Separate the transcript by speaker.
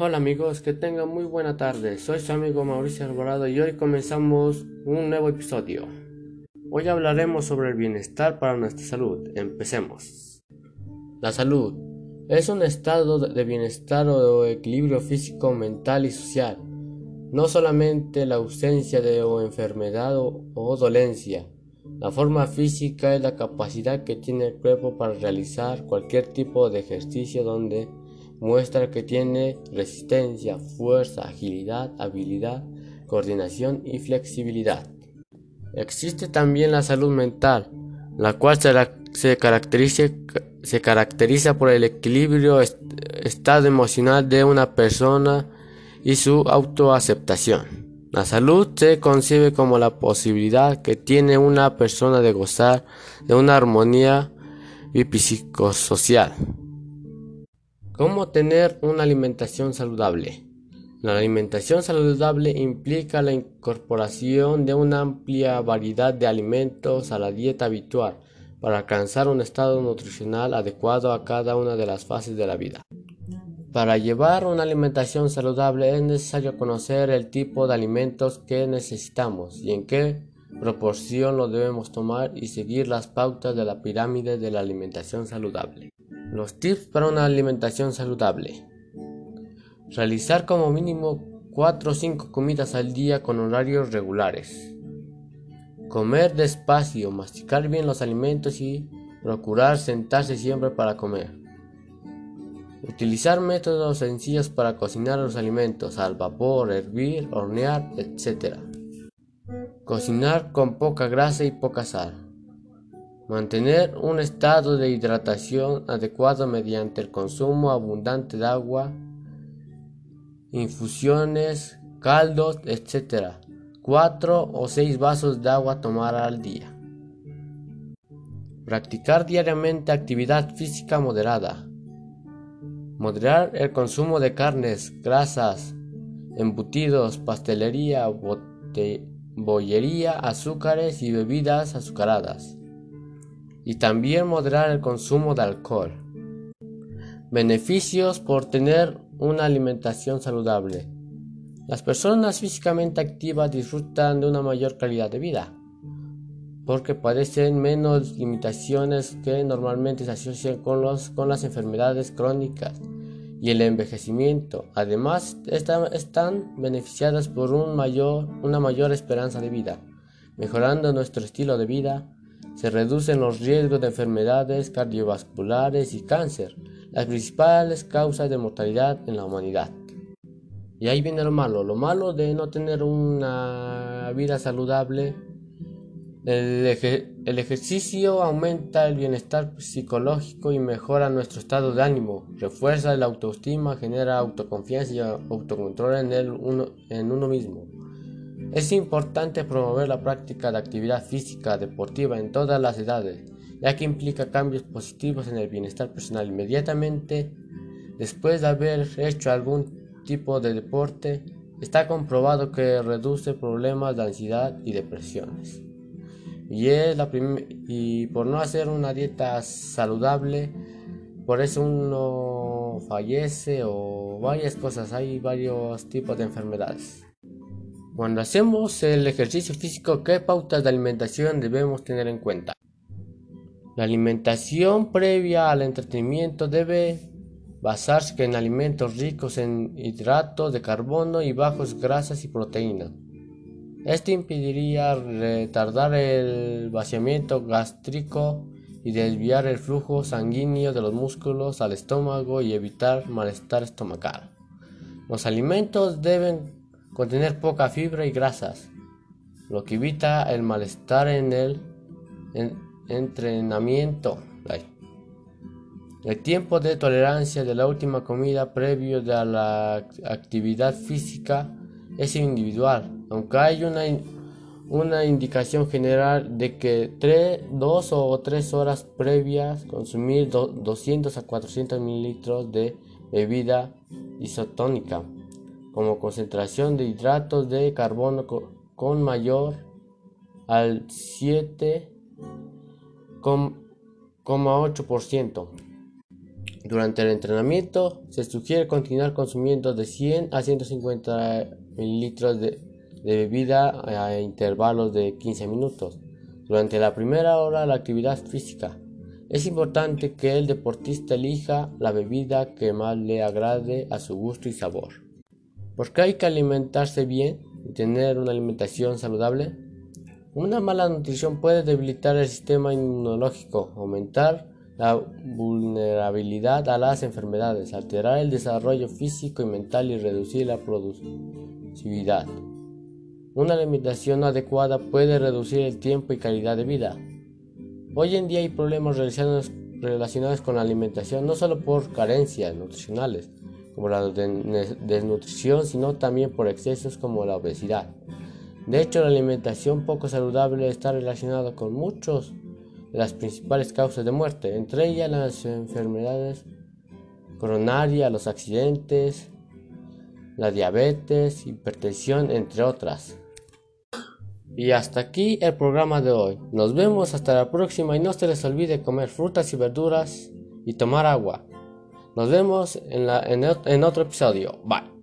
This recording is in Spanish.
Speaker 1: Hola amigos, que tengan muy buena tarde. Soy su amigo Mauricio Alvarado y hoy comenzamos un nuevo episodio. Hoy hablaremos sobre el bienestar para nuestra salud. Empecemos. La salud es un estado de bienestar o equilibrio físico, mental y social. No solamente la ausencia de o enfermedad o dolencia. La forma física es la capacidad que tiene el cuerpo para realizar cualquier tipo de ejercicio donde muestra que tiene resistencia, fuerza, agilidad, habilidad, coordinación y flexibilidad. Existe también la salud mental, la cual se, caracteriza, por el equilibrio estado emocional de una persona y su autoaceptación. La salud se concibe como la posibilidad que tiene una persona de gozar de una armonía psicosocial. ¿Cómo tener una alimentación saludable? La alimentación saludable implica la incorporación de una amplia variedad de alimentos a la dieta habitual para alcanzar un estado nutricional adecuado a cada una de las fases de la vida. Para llevar una alimentación saludable es necesario conocer el tipo de alimentos que necesitamos y en qué proporción lo debemos tomar y seguir las pautas de la pirámide de la alimentación saludable. Los tips para una alimentación saludable. Realizar como mínimo 4 o 5 comidas al día con horarios regulares. Comer despacio, masticar bien los alimentos y procurar sentarse siempre para comer. Utilizar métodos sencillos para cocinar los alimentos al vapor, hervir, hornear, etc. Cocinar con poca grasa y poca sal. Mantener un estado de hidratación adecuado mediante el consumo abundante de agua, infusiones, caldos, etc. 4 o 6 vasos de agua tomar al día. Practicar diariamente actividad física moderada. Moderar el consumo de carnes, grasas, embutidos, pastelería, bollería, azúcares y bebidas azucaradas y también moderar el consumo de alcohol. Beneficios por tener una alimentación saludable. Las personas físicamente activas disfrutan de una mayor calidad de vida porque padecen menos limitaciones que normalmente se asocian con, los, con las enfermedades crónicas y el envejecimiento. Además, están beneficiadas por un mayor, una mayor esperanza de vida, mejorando nuestro estilo de vida se reducen los riesgos de enfermedades cardiovasculares y cáncer, las principales causas de mortalidad en la humanidad. Y ahí viene lo malo, lo malo de no tener una vida saludable. El, ejercicio aumenta el bienestar psicológico y mejora nuestro estado de ánimo, refuerza la autoestima, genera autoconfianza y autocontrol en, el uno, en uno mismo. Es importante promover la práctica de actividad física deportiva en todas las edades, ya que implica cambios positivos en el bienestar personal inmediatamente después de haber hecho algún tipo de deporte. Está comprobado que reduce problemas de ansiedad y depresiones. Y, es la y por no hacer una dieta saludable, por eso uno fallece o varias cosas, hay varios tipos de enfermedades. Cuando hacemos el ejercicio físico, ¿qué pautas de alimentación debemos tener en cuenta? La alimentación previa al entretenimiento debe basarse en alimentos ricos en hidratos de carbono y bajos grasas y proteínas. Esto impediría retardar el vaciamiento gástrico y desviar el flujo sanguíneo de los músculos al estómago y evitar malestar estomacal. Los alimentos deben contener poca fibra y grasas, lo que evita el malestar en el entrenamiento. El tiempo de tolerancia de la última comida previo a la actividad física es individual, aunque hay una, una indicación general de que 3, 2 o 3 horas previas consumir 200 a 400 mililitros de bebida isotónica como concentración de hidratos de carbono con mayor al 7,8%. Durante el entrenamiento se sugiere continuar consumiendo de 100 a 150 mililitros de, bebida a intervalos de 15 minutos durante la primera hora de la actividad física. Es importante que el deportista elija la bebida que más le agrade a su gusto y sabor. ¿Por qué hay que alimentarse bien y tener una alimentación saludable? Una mala nutrición puede debilitar el sistema inmunológico, aumentar la vulnerabilidad a las enfermedades, alterar el desarrollo físico y mental y reducir la productividad. Una alimentación adecuada puede reducir el tiempo y calidad de vida. Hoy en día hay problemas relacionados, con la alimentación no solo por carencias nutricionales, como la desnutrición, sino también por excesos como la obesidad. De hecho, la alimentación poco saludable está relacionada con muchos de las principales causas de muerte, entre ellas las enfermedades coronarias, los accidentes, la diabetes, hipertensión, entre otras. Y hasta aquí el programa de hoy. Nos vemos hasta la próxima y no se les olvide comer frutas y verduras y tomar agua. Nos vemos en, en otro episodio. Bye.